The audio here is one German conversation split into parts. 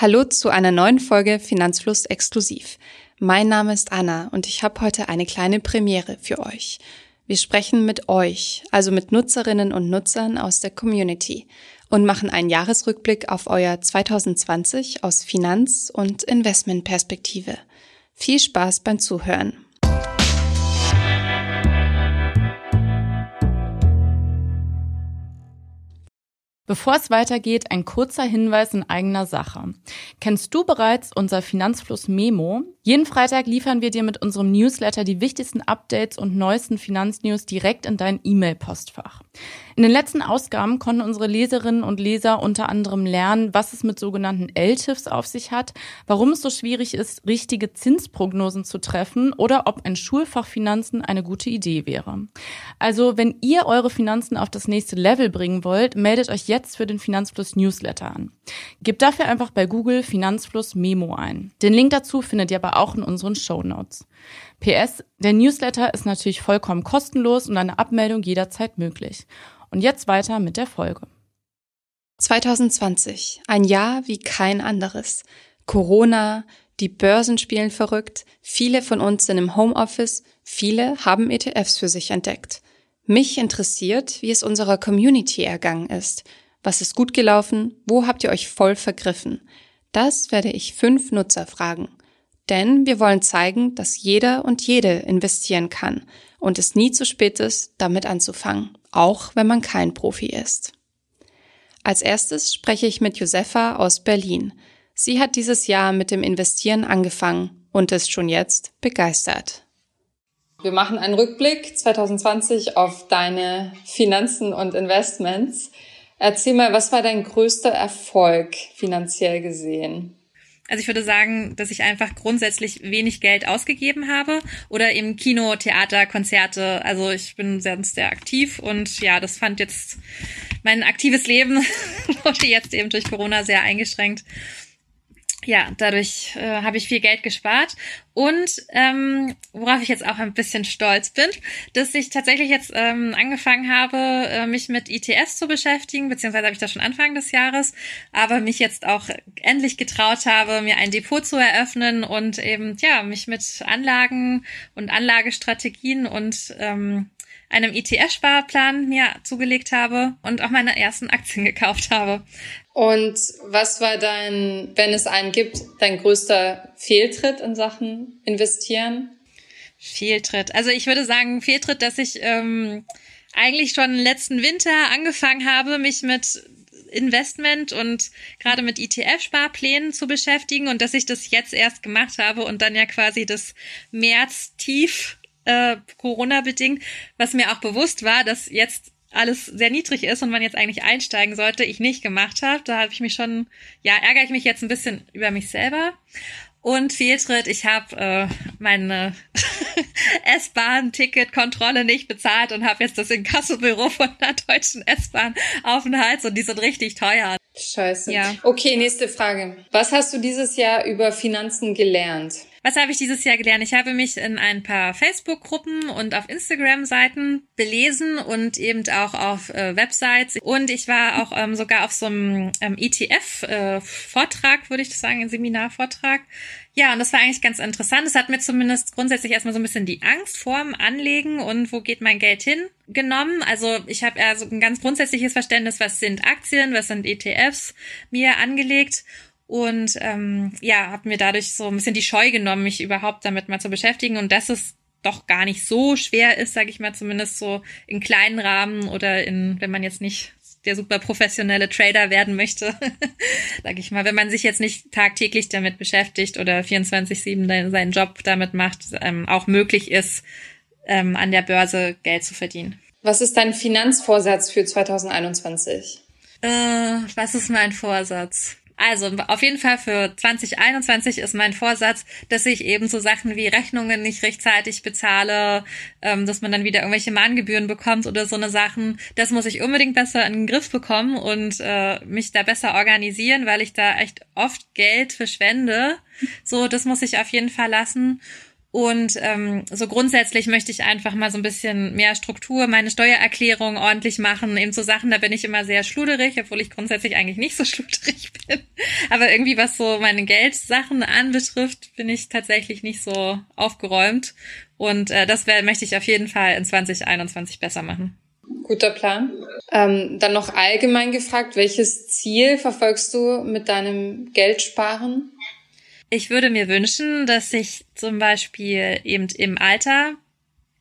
Hallo zu einer neuen Folge Finanzfluss exklusiv. Mein Name ist Anna und ich habe heute eine kleine Premiere für euch. Wir sprechen mit euch, also mit Nutzerinnen und Nutzern aus der Community und machen einen Jahresrückblick auf euer 2020 aus Finanz- und Investmentperspektive. Viel Spaß beim Zuhören. Bevor es weitergeht, ein kurzer Hinweis in eigener Sache. Kennst du bereits unser Finanzfluss Memo? Jeden Freitag liefern wir dir mit unserem Newsletter die wichtigsten Updates und neuesten Finanznews direkt in dein E-Mail-Postfach. In den letzten Ausgaben konnten unsere Leserinnen und Leser unter anderem lernen, was es mit sogenannten LTIFs auf sich hat, warum es so schwierig ist, richtige Zinsprognosen zu treffen oder ob ein Schulfach Finanzen eine gute Idee wäre. Also, wenn ihr eure Finanzen auf das nächste Level bringen wollt, meldet euch jetzt für den Finanzfluss Newsletter an. Gebt dafür einfach bei Google Finanzfluss Memo ein. Den Link dazu findet ihr aber auch in unseren Show Notes. PS, der Newsletter ist natürlich vollkommen kostenlos und eine Abmeldung jederzeit möglich. Und jetzt weiter mit der Folge. 2020, ein Jahr wie kein anderes. Corona, die Börsen spielen verrückt, viele von uns sind im Homeoffice, viele haben ETFs für sich entdeckt. Mich interessiert, wie es unserer Community ergangen ist. Was ist gut gelaufen? Wo habt ihr euch voll vergriffen? Das werde ich fünf Nutzer fragen. Denn wir wollen zeigen, dass jeder und jede investieren kann und es nie zu spät ist, damit anzufangen, auch wenn man kein Profi ist. Als erstes spreche ich mit Josefa aus Berlin. Sie hat dieses Jahr mit dem Investieren angefangen und ist schon jetzt begeistert. Wir machen einen Rückblick 2020 auf deine Finanzen und Investments. Erzähl mal, was war dein größter Erfolg finanziell gesehen? Also ich würde sagen, dass ich einfach grundsätzlich wenig Geld ausgegeben habe oder eben Kino, Theater, Konzerte. Also ich bin sehr, sehr aktiv und ja, das fand jetzt mein aktives Leben wurde jetzt eben durch Corona sehr eingeschränkt ja, dadurch äh, habe ich viel Geld gespart. Und ähm, worauf ich jetzt auch ein bisschen stolz bin, dass ich tatsächlich jetzt ähm, angefangen habe, äh, mich mit ETFs zu beschäftigen, beziehungsweise habe ich das schon Anfang des Jahres, aber mich jetzt auch endlich getraut habe, mir ein Depot zu eröffnen und eben ja mich mit Anlagen und Anlagestrategien und ähm, einem ETF-Sparplan mir zugelegt habe und auch meine ersten Aktien gekauft habe. Und was war dein, wenn es einen gibt, dein größter Fehltritt in Sachen investieren? Fehltritt. Also ich würde sagen, Fehltritt, dass ich ähm, eigentlich schon letzten Winter angefangen habe, mich mit Investment und gerade mit ETF-Sparplänen zu beschäftigen und dass ich das jetzt erst gemacht habe und dann ja quasi das März-Tief äh, Corona-bedingt, was mir auch bewusst war, dass jetzt alles sehr niedrig ist und man jetzt eigentlich einsteigen sollte, ich nicht gemacht habe. Da habe ich mich schon, ja, ärgere ich mich jetzt ein bisschen über mich selber. Und Fehltritt, ich habe äh, meine S-Bahn-Ticket-Kontrolle nicht bezahlt und habe jetzt das Inkassobüro von der Deutschen S-Bahn auf den Hals und die sind richtig teuer. Scheiße. Ja. Okay, nächste Frage. Was hast du dieses Jahr über Finanzen gelernt? Was habe ich dieses Jahr gelernt? Ich habe mich in ein paar Facebook-Gruppen und auf Instagram-Seiten belesen und eben auch auf äh, Websites. Und ich war auch ähm, sogar auf so einem ähm, ETF-Vortrag, äh, würde ich das sagen, ein Seminarvortrag. Ja, und das war eigentlich ganz interessant. Es hat mir zumindest grundsätzlich erstmal so ein bisschen die Angst vorm Anlegen und wo geht mein Geld hin genommen. Also ich habe eher so ein ganz grundsätzliches Verständnis, was sind Aktien, was sind ETFs mir angelegt und ähm, ja, habe mir dadurch so ein bisschen die Scheu genommen, mich überhaupt damit mal zu beschäftigen und dass es doch gar nicht so schwer ist, sage ich mal, zumindest so in kleinen Rahmen oder in, wenn man jetzt nicht der super professionelle Trader werden möchte, sage ich mal, wenn man sich jetzt nicht tagtäglich damit beschäftigt oder 24/7 seinen Job damit macht, ähm, auch möglich ist, ähm, an der Börse Geld zu verdienen. Was ist dein Finanzvorsatz für 2021? Äh, was ist mein Vorsatz? Also auf jeden Fall für 2021 ist mein Vorsatz, dass ich eben so Sachen wie Rechnungen nicht rechtzeitig bezahle, ähm, dass man dann wieder irgendwelche Mahngebühren bekommt oder so eine Sachen. Das muss ich unbedingt besser in den Griff bekommen und äh, mich da besser organisieren, weil ich da echt oft Geld verschwende. So, das muss ich auf jeden Fall lassen. Und ähm, so grundsätzlich möchte ich einfach mal so ein bisschen mehr Struktur, meine Steuererklärung ordentlich machen. Eben so Sachen, da bin ich immer sehr schluderig, obwohl ich grundsätzlich eigentlich nicht so schluderig bin. Aber irgendwie, was so meine Geldsachen anbetrifft, bin ich tatsächlich nicht so aufgeräumt. Und äh, das wär, möchte ich auf jeden Fall in 2021 besser machen. Guter Plan. Ähm, dann noch allgemein gefragt, welches Ziel verfolgst du mit deinem Geldsparen? Ich würde mir wünschen, dass ich zum Beispiel eben im Alter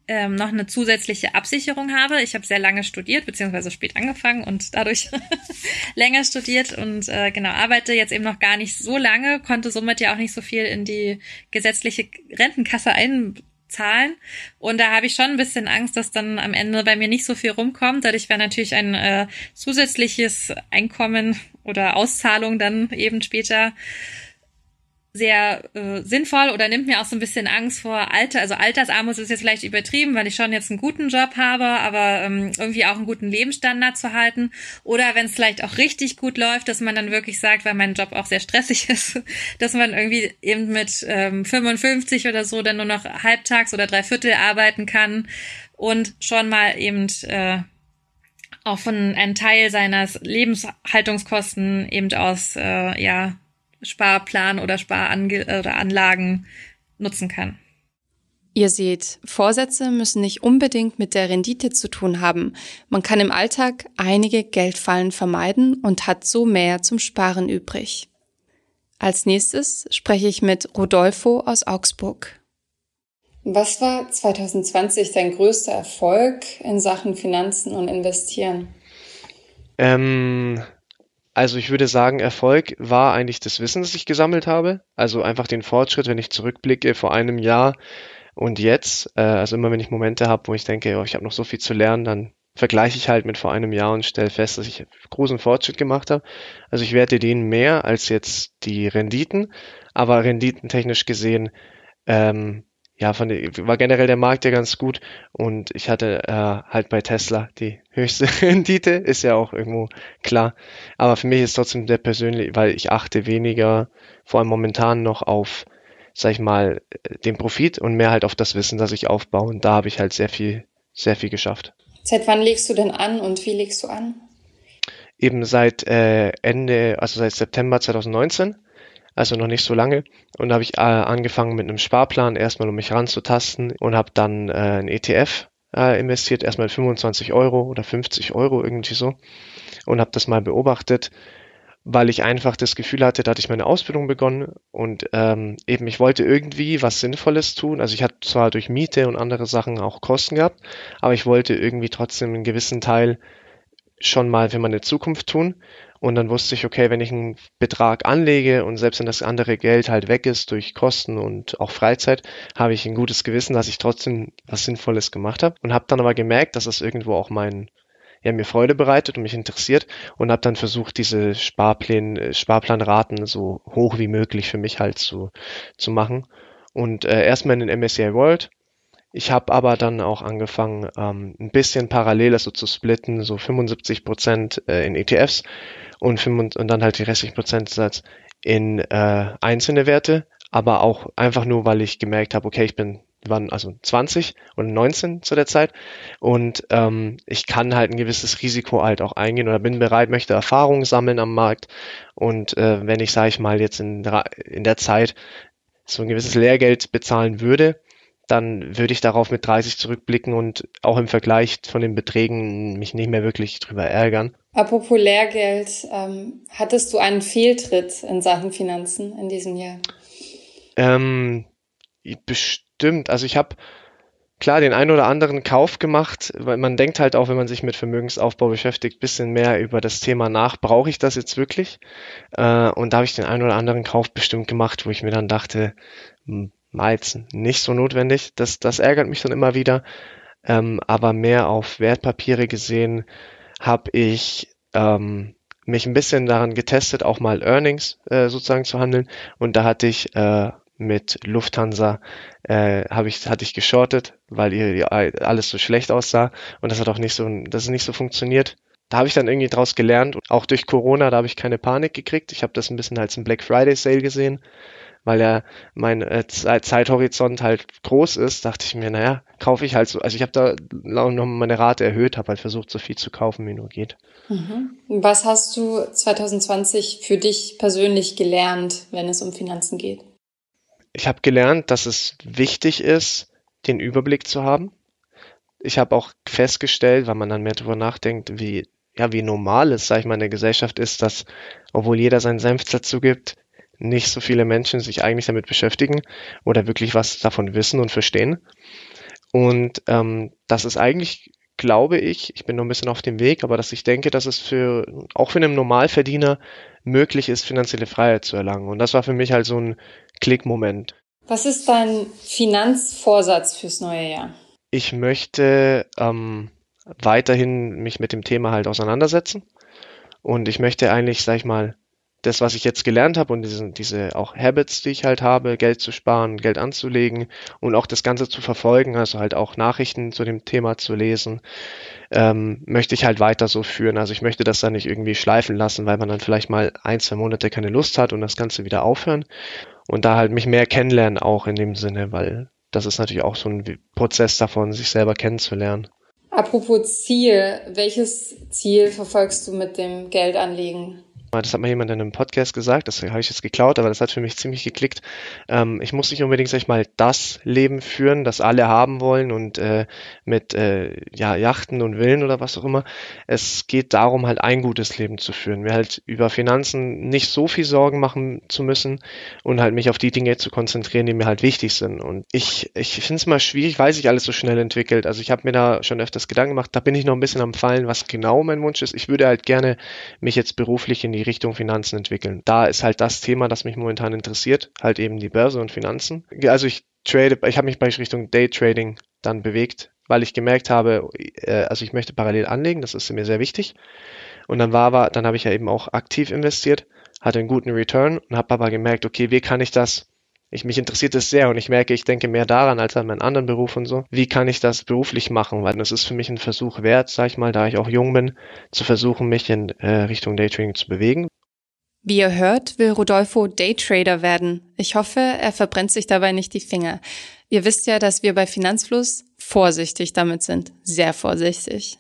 ähm, noch eine zusätzliche Absicherung habe. Ich habe sehr lange studiert, beziehungsweise spät angefangen und dadurch länger studiert und äh, genau arbeite jetzt eben noch gar nicht so lange, konnte somit ja auch nicht so viel in die gesetzliche Rentenkasse einzahlen. Und da habe ich schon ein bisschen Angst, dass dann am Ende bei mir nicht so viel rumkommt. Dadurch wäre natürlich ein äh, zusätzliches Einkommen oder Auszahlung dann eben später sehr äh, sinnvoll oder nimmt mir auch so ein bisschen Angst vor Alter. Also Altersarmut ist jetzt vielleicht übertrieben, weil ich schon jetzt einen guten Job habe, aber ähm, irgendwie auch einen guten Lebensstandard zu halten. Oder wenn es vielleicht auch richtig gut läuft, dass man dann wirklich sagt, weil mein Job auch sehr stressig ist, dass man irgendwie eben mit ähm, 55 oder so dann nur noch halbtags oder dreiviertel arbeiten kann und schon mal eben äh, auch von einem Teil seines Lebenshaltungskosten eben aus äh, ja Sparplan oder Sparanlagen nutzen kann. Ihr seht, Vorsätze müssen nicht unbedingt mit der Rendite zu tun haben. Man kann im Alltag einige Geldfallen vermeiden und hat so mehr zum Sparen übrig. Als nächstes spreche ich mit Rodolfo aus Augsburg. Was war 2020 dein größter Erfolg in Sachen Finanzen und Investieren? Ähm, also ich würde sagen, Erfolg war eigentlich das Wissen, das ich gesammelt habe. Also einfach den Fortschritt, wenn ich zurückblicke vor einem Jahr und jetzt. Äh, also immer wenn ich Momente habe, wo ich denke, oh, ich habe noch so viel zu lernen, dann vergleiche ich halt mit vor einem Jahr und stelle fest, dass ich großen Fortschritt gemacht habe. Also ich werte den mehr als jetzt die Renditen, aber renditentechnisch gesehen ähm, ja, der, war generell der Markt ja ganz gut und ich hatte äh, halt bei Tesla die höchste Rendite, ist ja auch irgendwo klar. Aber für mich ist trotzdem der persönlich, weil ich achte weniger, vor allem momentan noch auf, sag ich mal, den Profit und mehr halt auf das Wissen, das ich aufbaue. Und da habe ich halt sehr viel, sehr viel geschafft. Seit wann legst du denn an und wie legst du an? Eben seit äh, Ende, also seit September 2019 also noch nicht so lange. Und da habe ich äh, angefangen mit einem Sparplan, erstmal um mich ranzutasten und habe dann äh, ein ETF äh, investiert, erstmal 25 Euro oder 50 Euro irgendwie so und habe das mal beobachtet, weil ich einfach das Gefühl hatte, da hatte ich meine Ausbildung begonnen und ähm, eben ich wollte irgendwie was Sinnvolles tun. Also ich hatte zwar durch Miete und andere Sachen auch Kosten gehabt, aber ich wollte irgendwie trotzdem einen gewissen Teil schon mal für meine Zukunft tun. Und dann wusste ich, okay, wenn ich einen Betrag anlege und selbst wenn das andere Geld halt weg ist durch Kosten und auch Freizeit, habe ich ein gutes Gewissen, dass ich trotzdem was Sinnvolles gemacht habe. Und habe dann aber gemerkt, dass das irgendwo auch mein, ja, mir Freude bereitet und mich interessiert und habe dann versucht, diese Sparpläne, Sparplanraten so hoch wie möglich für mich halt zu, zu machen. Und äh, erstmal in den MSCI World ich habe aber dann auch angefangen, ähm, ein bisschen parallel so zu splitten, so 75 Prozent äh, in ETFs und, 5, und dann halt die restlichen Prozentsatz in äh, einzelne Werte, aber auch einfach nur, weil ich gemerkt habe, okay, ich bin waren also 20 und 19 zu der Zeit. Und ähm, ich kann halt ein gewisses Risiko halt auch eingehen oder bin bereit, möchte Erfahrungen sammeln am Markt. Und äh, wenn ich, sage ich mal, jetzt in, in der Zeit so ein gewisses Lehrgeld bezahlen würde, dann würde ich darauf mit 30 zurückblicken und auch im Vergleich von den Beträgen mich nicht mehr wirklich drüber ärgern. Apropos Lehrgeld, ähm, hattest du einen Fehltritt in Sachen Finanzen in diesem Jahr? Ähm, bestimmt. Also ich habe klar den ein oder anderen Kauf gemacht, weil man denkt halt auch, wenn man sich mit Vermögensaufbau beschäftigt, bisschen mehr über das Thema nach, brauche ich das jetzt wirklich? Äh, und da habe ich den ein oder anderen Kauf bestimmt gemacht, wo ich mir dann dachte, jetzt nicht so notwendig. Das, das ärgert mich dann immer wieder. Ähm, aber mehr auf Wertpapiere gesehen habe ich ähm, mich ein bisschen daran getestet, auch mal Earnings äh, sozusagen zu handeln. Und da hatte ich äh, mit Lufthansa äh, habe ich hatte ich geschortet, weil ihr alles so schlecht aussah und das hat auch nicht so das ist nicht so funktioniert. Da habe ich dann irgendwie draus gelernt. Auch durch Corona, da habe ich keine Panik gekriegt. Ich habe das ein bisschen als ein Black Friday Sale gesehen weil ja mein äh, Zeithorizont halt groß ist, dachte ich mir, naja, kaufe ich halt so. Also ich habe da noch meine Rate erhöht, habe halt versucht, so viel zu kaufen, wie nur geht. Mhm. Was hast du 2020 für dich persönlich gelernt, wenn es um Finanzen geht? Ich habe gelernt, dass es wichtig ist, den Überblick zu haben. Ich habe auch festgestellt, weil man dann mehr darüber nachdenkt, wie ja, wie normal es, sag ich mal, in der Gesellschaft ist, dass, obwohl jeder seinen Senf dazu gibt, nicht so viele Menschen sich eigentlich damit beschäftigen oder wirklich was davon wissen und verstehen. Und ähm, das ist eigentlich, glaube ich, ich bin noch ein bisschen auf dem Weg, aber dass ich denke, dass es für auch für einen Normalverdiener möglich ist, finanzielle Freiheit zu erlangen. Und das war für mich halt so ein Klickmoment. Was ist dein Finanzvorsatz fürs neue Jahr? Ich möchte ähm, weiterhin mich mit dem Thema halt auseinandersetzen. Und ich möchte eigentlich, sag ich mal, das, was ich jetzt gelernt habe und diese, diese auch Habits, die ich halt habe, Geld zu sparen, Geld anzulegen und auch das Ganze zu verfolgen, also halt auch Nachrichten zu dem Thema zu lesen, ähm, möchte ich halt weiter so führen. Also ich möchte das dann nicht irgendwie schleifen lassen, weil man dann vielleicht mal ein, zwei Monate keine Lust hat und das Ganze wieder aufhören und da halt mich mehr kennenlernen auch in dem Sinne, weil das ist natürlich auch so ein Prozess davon, sich selber kennenzulernen. Apropos Ziel, welches Ziel verfolgst du mit dem Geldanlegen? Das hat mal jemand in einem Podcast gesagt, das habe ich jetzt geklaut, aber das hat für mich ziemlich geklickt. Ähm, ich muss nicht unbedingt, sag ich mal, das Leben führen, das alle haben wollen und äh, mit äh, ja, Yachten und Villen oder was auch immer. Es geht darum, halt ein gutes Leben zu führen. Mir halt über Finanzen nicht so viel Sorgen machen zu müssen und halt mich auf die Dinge zu konzentrieren, die mir halt wichtig sind. Und ich, ich finde es mal schwierig, weil sich alles so schnell entwickelt. Also ich habe mir da schon öfters Gedanken gemacht, da bin ich noch ein bisschen am Fallen, was genau mein Wunsch ist. Ich würde halt gerne mich jetzt beruflich in die Richtung Finanzen entwickeln. Da ist halt das Thema, das mich momentan interessiert, halt eben die Börse und Finanzen. Also ich trade, ich habe mich bei Richtung Daytrading dann bewegt, weil ich gemerkt habe, äh, also ich möchte parallel anlegen, das ist mir sehr wichtig. Und dann war aber, dann habe ich ja eben auch aktiv investiert, hatte einen guten Return und habe aber gemerkt, okay, wie kann ich das ich, mich interessiert es sehr und ich merke, ich denke mehr daran als an meinen anderen Beruf und so. Wie kann ich das beruflich machen? Weil das ist für mich ein Versuch wert, sag ich mal, da ich auch jung bin, zu versuchen, mich in äh, Richtung Daytrading zu bewegen. Wie ihr hört, will Rodolfo Daytrader werden. Ich hoffe, er verbrennt sich dabei nicht die Finger. Ihr wisst ja, dass wir bei Finanzfluss vorsichtig damit sind. Sehr vorsichtig.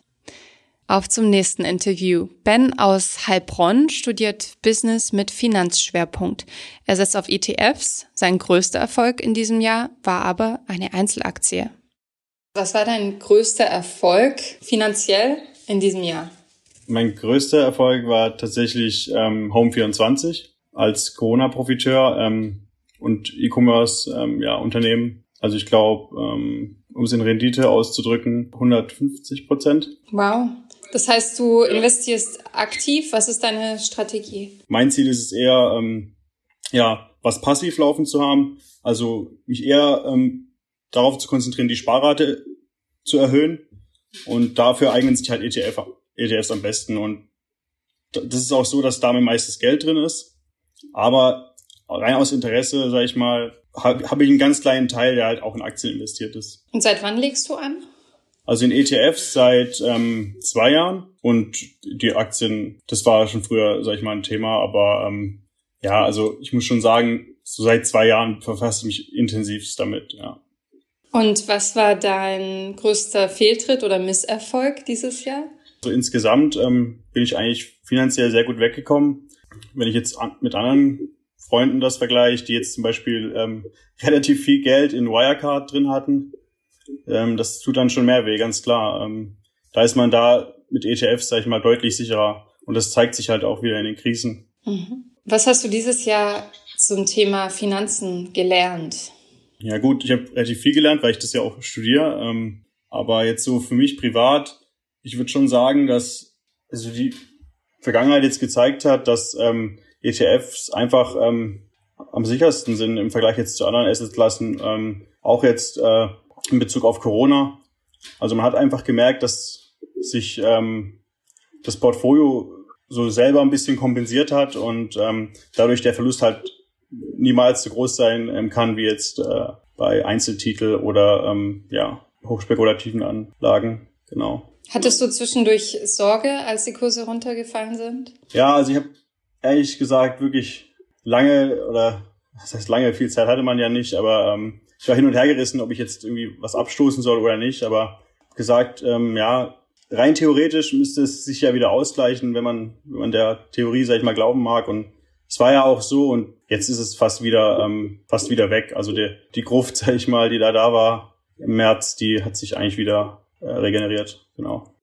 Auf zum nächsten Interview. Ben aus Heilbronn studiert Business mit Finanzschwerpunkt. Er setzt auf ETFs. Sein größter Erfolg in diesem Jahr war aber eine Einzelaktie. Was war dein größter Erfolg finanziell in diesem Jahr? Mein größter Erfolg war tatsächlich ähm, Home24 als Corona-Profiteur ähm, und E-Commerce-Unternehmen. Ja, Unternehmen. also ich glaube, ähm, um es in Rendite auszudrücken, 150 Prozent. Wow. Das heißt, du investierst aktiv. Was ist deine Strategie? Mein Ziel ist es eher, ähm, ja, was passiv laufen zu haben. Also mich eher ähm, darauf zu konzentrieren, die Sparrate zu erhöhen. Und dafür eignen sich halt ETF, ETFs am besten. Und das ist auch so, dass da mein meistes Geld drin ist. Aber rein aus Interesse, sage ich mal, habe hab ich einen ganz kleinen Teil, der halt auch in Aktien investiert ist. Und seit wann legst du an? Also in ETFs seit ähm, zwei Jahren und die Aktien, das war schon früher, sag ich mal, ein Thema, aber ähm, ja, also ich muss schon sagen, so seit zwei Jahren verfasse ich mich intensivst damit, ja. Und was war dein größter Fehltritt oder Misserfolg dieses Jahr? So insgesamt ähm, bin ich eigentlich finanziell sehr gut weggekommen. Wenn ich jetzt an, mit anderen Freunden das vergleiche, die jetzt zum Beispiel ähm, relativ viel Geld in Wirecard drin hatten, ähm, das tut dann schon mehr weh, ganz klar. Ähm, da ist man da mit ETFs, sag ich mal, deutlich sicherer. Und das zeigt sich halt auch wieder in den Krisen. Mhm. Was hast du dieses Jahr zum Thema Finanzen gelernt? Ja gut, ich habe relativ viel gelernt, weil ich das ja auch studiere. Ähm, aber jetzt so für mich privat, ich würde schon sagen, dass also die Vergangenheit jetzt gezeigt hat, dass ähm, ETFs einfach ähm, am sichersten sind im Vergleich jetzt zu anderen Assetklassen. Ähm, auch jetzt äh, in Bezug auf Corona. Also man hat einfach gemerkt, dass sich ähm, das Portfolio so selber ein bisschen kompensiert hat und ähm, dadurch der Verlust halt niemals so groß sein ähm, kann wie jetzt äh, bei Einzeltitel oder ähm, ja hochspekulativen Anlagen. Genau. Hattest du zwischendurch Sorge, als die Kurse runtergefallen sind? Ja, also ich habe ehrlich gesagt wirklich lange oder das heißt lange, viel Zeit hatte man ja nicht, aber ähm, ich war hin und her gerissen, ob ich jetzt irgendwie was abstoßen soll oder nicht, aber gesagt, ähm, ja, rein theoretisch müsste es sich ja wieder ausgleichen, wenn man, wenn man der Theorie, sag ich mal, glauben mag. Und es war ja auch so und jetzt ist es fast wieder, ähm, fast wieder weg. Also die, die Gruft, sag ich mal, die da da war im März, die hat sich eigentlich wieder äh, regeneriert. Genau.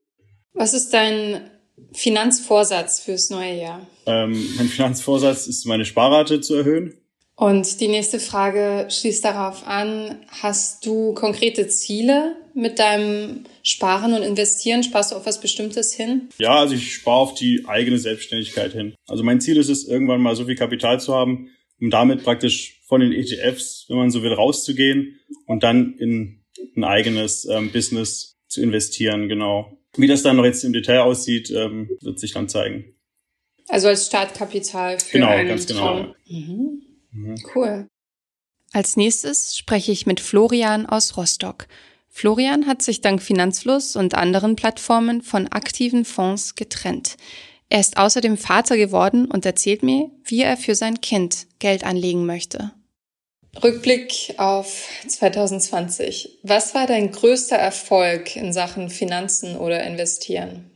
Was ist dein Finanzvorsatz fürs neue Jahr? Ähm, mein Finanzvorsatz ist, meine Sparrate zu erhöhen. Und die nächste Frage schließt darauf an, hast du konkrete Ziele mit deinem Sparen und Investieren? Sparst du auf was Bestimmtes hin? Ja, also ich spare auf die eigene Selbstständigkeit hin. Also mein Ziel ist es, irgendwann mal so viel Kapital zu haben, um damit praktisch von den ETFs, wenn man so will, rauszugehen und dann in ein eigenes ähm, Business zu investieren, genau. Wie das dann noch jetzt im Detail aussieht, ähm, wird sich dann zeigen. Also als Startkapital für genau, einen ganz genau. Traum. Mhm. Mhm. Cool. Als nächstes spreche ich mit Florian aus Rostock. Florian hat sich dank Finanzfluss und anderen Plattformen von aktiven Fonds getrennt. Er ist außerdem Vater geworden und erzählt mir, wie er für sein Kind Geld anlegen möchte. Rückblick auf 2020. Was war dein größter Erfolg in Sachen Finanzen oder Investieren?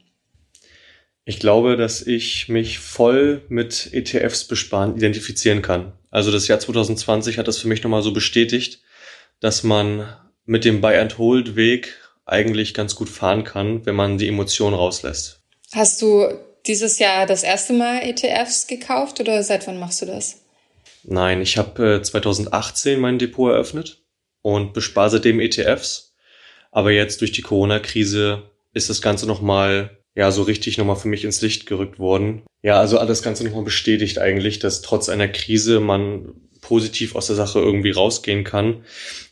Ich glaube, dass ich mich voll mit ETFs besparen identifizieren kann. Also das Jahr 2020 hat das für mich nochmal so bestätigt, dass man mit dem Buy-and-Hold-Weg eigentlich ganz gut fahren kann, wenn man die Emotionen rauslässt. Hast du dieses Jahr das erste Mal ETFs gekauft oder seit wann machst du das? Nein, ich habe äh, 2018 mein Depot eröffnet und bespare seitdem ETFs. Aber jetzt durch die Corona-Krise ist das Ganze nochmal ja so richtig nochmal für mich ins Licht gerückt worden. Ja, also alles Ganze nochmal bestätigt eigentlich, dass trotz einer Krise man positiv aus der Sache irgendwie rausgehen kann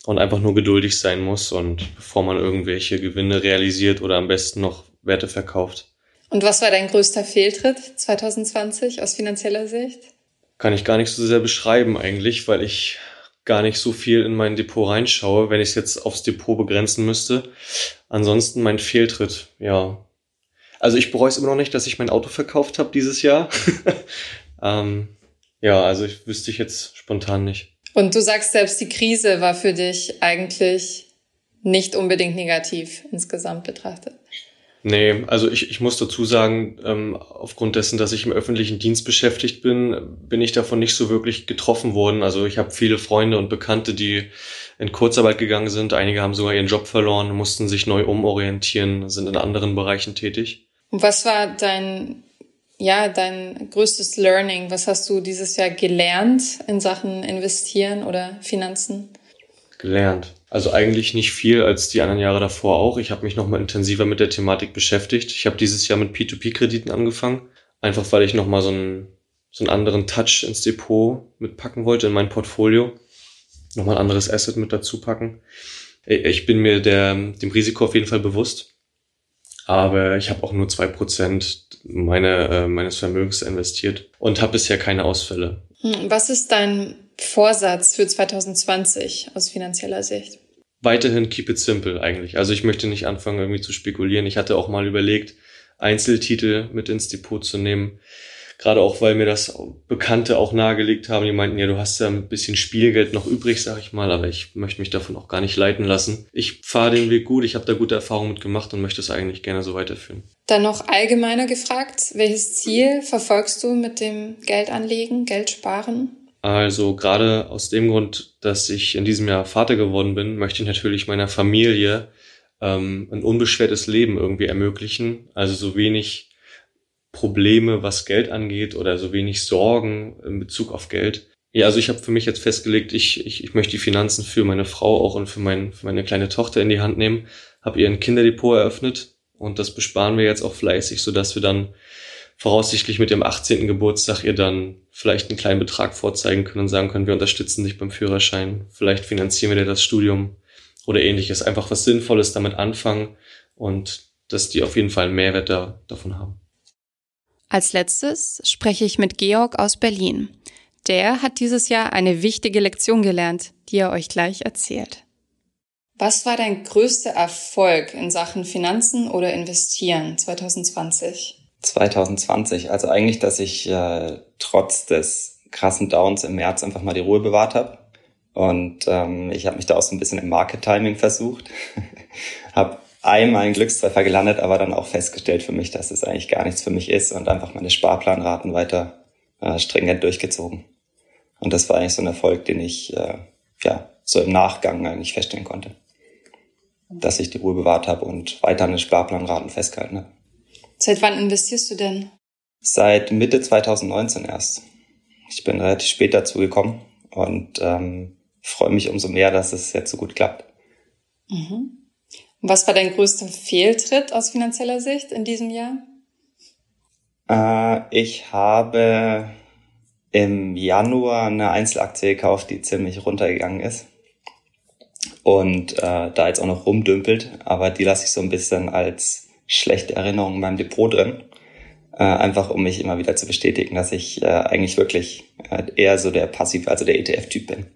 und einfach nur geduldig sein muss und bevor man irgendwelche Gewinne realisiert oder am besten noch Werte verkauft. Und was war dein größter Fehltritt 2020 aus finanzieller Sicht? Kann ich gar nicht so sehr beschreiben eigentlich, weil ich gar nicht so viel in mein Depot reinschaue, wenn ich es jetzt aufs Depot begrenzen müsste. Ansonsten mein Fehltritt, ja. Also ich bereue es immer noch nicht, dass ich mein Auto verkauft habe dieses Jahr. ähm, ja, also ich wüsste ich jetzt spontan nicht. Und du sagst selbst, die Krise war für dich eigentlich nicht unbedingt negativ insgesamt betrachtet. Nee, also ich, ich muss dazu sagen, ähm, aufgrund dessen, dass ich im öffentlichen Dienst beschäftigt bin, bin ich davon nicht so wirklich getroffen worden. Also ich habe viele Freunde und Bekannte, die in Kurzarbeit gegangen sind. Einige haben sogar ihren Job verloren, mussten sich neu umorientieren, sind in anderen Bereichen tätig. Was war dein, ja, dein größtes Learning? Was hast du dieses Jahr gelernt in Sachen Investieren oder Finanzen? Gelernt. Also eigentlich nicht viel als die anderen Jahre davor auch. Ich habe mich nochmal intensiver mit der Thematik beschäftigt. Ich habe dieses Jahr mit P2P-Krediten angefangen, einfach weil ich nochmal so einen, so einen anderen Touch ins Depot mitpacken wollte, in mein Portfolio. Nochmal ein anderes Asset mit dazu packen. Ich bin mir der, dem Risiko auf jeden Fall bewusst. Aber ich habe auch nur zwei Prozent meine, äh, meines Vermögens investiert und habe bisher keine Ausfälle. Hm, was ist dein Vorsatz für 2020 aus finanzieller Sicht? Weiterhin keep it simple eigentlich. Also ich möchte nicht anfangen irgendwie zu spekulieren. Ich hatte auch mal überlegt, Einzeltitel mit ins Depot zu nehmen. Gerade auch, weil mir das Bekannte auch nahegelegt haben. Die meinten, ja, du hast ja ein bisschen Spielgeld noch übrig, sag ich mal, aber ich möchte mich davon auch gar nicht leiten lassen. Ich fahre den Weg gut, ich habe da gute Erfahrungen mit gemacht und möchte es eigentlich gerne so weiterführen. Dann noch allgemeiner gefragt, welches Ziel verfolgst du mit dem Geldanlegen, Geld sparen? Also gerade aus dem Grund, dass ich in diesem Jahr Vater geworden bin, möchte ich natürlich meiner Familie ähm, ein unbeschwertes Leben irgendwie ermöglichen. Also so wenig Probleme, was Geld angeht oder so wenig Sorgen in Bezug auf Geld. Ja, also ich habe für mich jetzt festgelegt, ich, ich, ich möchte die Finanzen für meine Frau auch und für, mein, für meine kleine Tochter in die Hand nehmen, habe ihr ein Kinderdepot eröffnet und das besparen wir jetzt auch fleißig, sodass wir dann voraussichtlich mit dem 18. Geburtstag ihr dann vielleicht einen kleinen Betrag vorzeigen können und sagen können, wir unterstützen dich beim Führerschein, vielleicht finanzieren wir dir das Studium oder ähnliches. Einfach was Sinnvolles damit anfangen und dass die auf jeden Fall einen Mehrwert da, davon haben. Als letztes spreche ich mit Georg aus Berlin. Der hat dieses Jahr eine wichtige Lektion gelernt, die er euch gleich erzählt. Was war dein größter Erfolg in Sachen Finanzen oder Investieren 2020? 2020. Also eigentlich, dass ich äh, trotz des krassen Downs im März einfach mal die Ruhe bewahrt habe. Und ähm, ich habe mich da auch so ein bisschen im Market Timing versucht. habe einmal einen Glückstreffer gelandet, aber dann auch festgestellt für mich, dass es eigentlich gar nichts für mich ist und einfach meine Sparplanraten weiter äh, stringent durchgezogen. Und das war eigentlich so ein Erfolg, den ich äh, ja so im Nachgang eigentlich feststellen konnte. Dass ich die Ruhe bewahrt habe und weiter an den Sparplanraten festgehalten habe. Seit wann investierst du denn? Seit Mitte 2019 erst. Ich bin relativ spät dazu gekommen und ähm, freue mich umso mehr, dass es jetzt so gut klappt. Mhm. Was war dein größter Fehltritt aus finanzieller Sicht in diesem Jahr? Äh, ich habe im Januar eine Einzelaktie gekauft, die ziemlich runtergegangen ist und äh, da jetzt auch noch rumdümpelt, aber die lasse ich so ein bisschen als schlechte Erinnerung in meinem Depot drin. Äh, einfach um mich immer wieder zu bestätigen, dass ich äh, eigentlich wirklich äh, eher so der Passiv, also der ETF-Typ bin.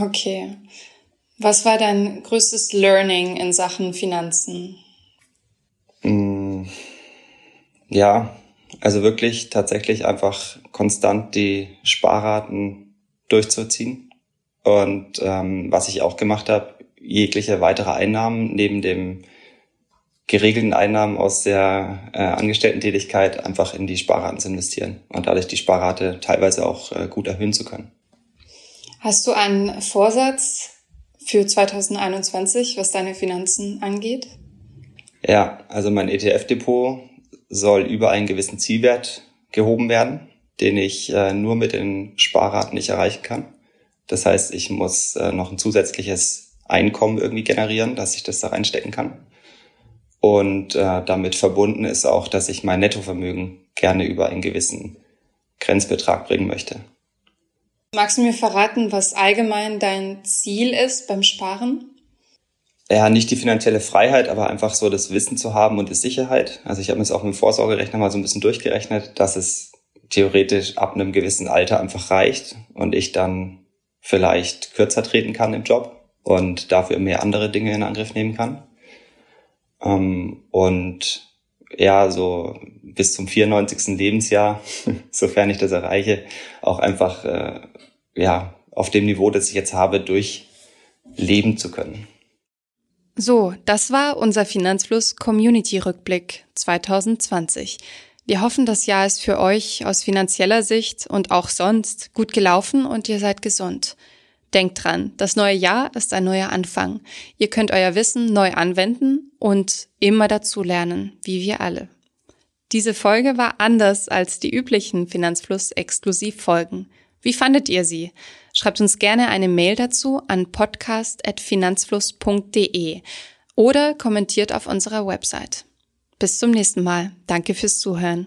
Okay. Was war dein größtes Learning in Sachen Finanzen? Mm, ja, also wirklich tatsächlich einfach konstant die Sparraten durchzuziehen. Und ähm, was ich auch gemacht habe, jegliche weitere Einnahmen neben dem geregelten Einnahmen aus der äh, Angestellten-Tätigkeit einfach in die Sparraten zu investieren und dadurch die Sparrate teilweise auch äh, gut erhöhen zu können. Hast du einen Vorsatz für 2021, was deine Finanzen angeht? Ja, also mein ETF-Depot soll über einen gewissen Zielwert gehoben werden, den ich äh, nur mit den Sparraten nicht erreichen kann. Das heißt, ich muss äh, noch ein zusätzliches Einkommen irgendwie generieren, dass ich das da reinstecken kann. Und äh, damit verbunden ist auch, dass ich mein Nettovermögen gerne über einen gewissen Grenzbetrag bringen möchte. Magst du mir verraten, was allgemein dein Ziel ist beim Sparen? Ja, nicht die finanzielle Freiheit, aber einfach so das Wissen zu haben und die Sicherheit. Also ich habe mir jetzt auch mit dem Vorsorgerechner mal so ein bisschen durchgerechnet, dass es theoretisch ab einem gewissen Alter einfach reicht und ich dann vielleicht kürzer treten kann im Job und dafür mehr andere Dinge in Angriff nehmen kann. Ähm, und ja, so bis zum 94. Lebensjahr, sofern ich das erreiche, auch einfach äh, ja auf dem Niveau, das ich jetzt habe, durchleben zu können. So, das war unser Finanzfluss Community Rückblick 2020. Wir hoffen, das Jahr ist für euch aus finanzieller Sicht und auch sonst gut gelaufen und ihr seid gesund. Denkt dran, das neue Jahr ist ein neuer Anfang. Ihr könnt euer Wissen neu anwenden und immer dazu lernen, wie wir alle. Diese Folge war anders als die üblichen Finanzfluss-Exklusivfolgen. Wie fandet ihr sie? Schreibt uns gerne eine Mail dazu an podcast.finanzfluss.de oder kommentiert auf unserer Website. Bis zum nächsten Mal. Danke fürs Zuhören.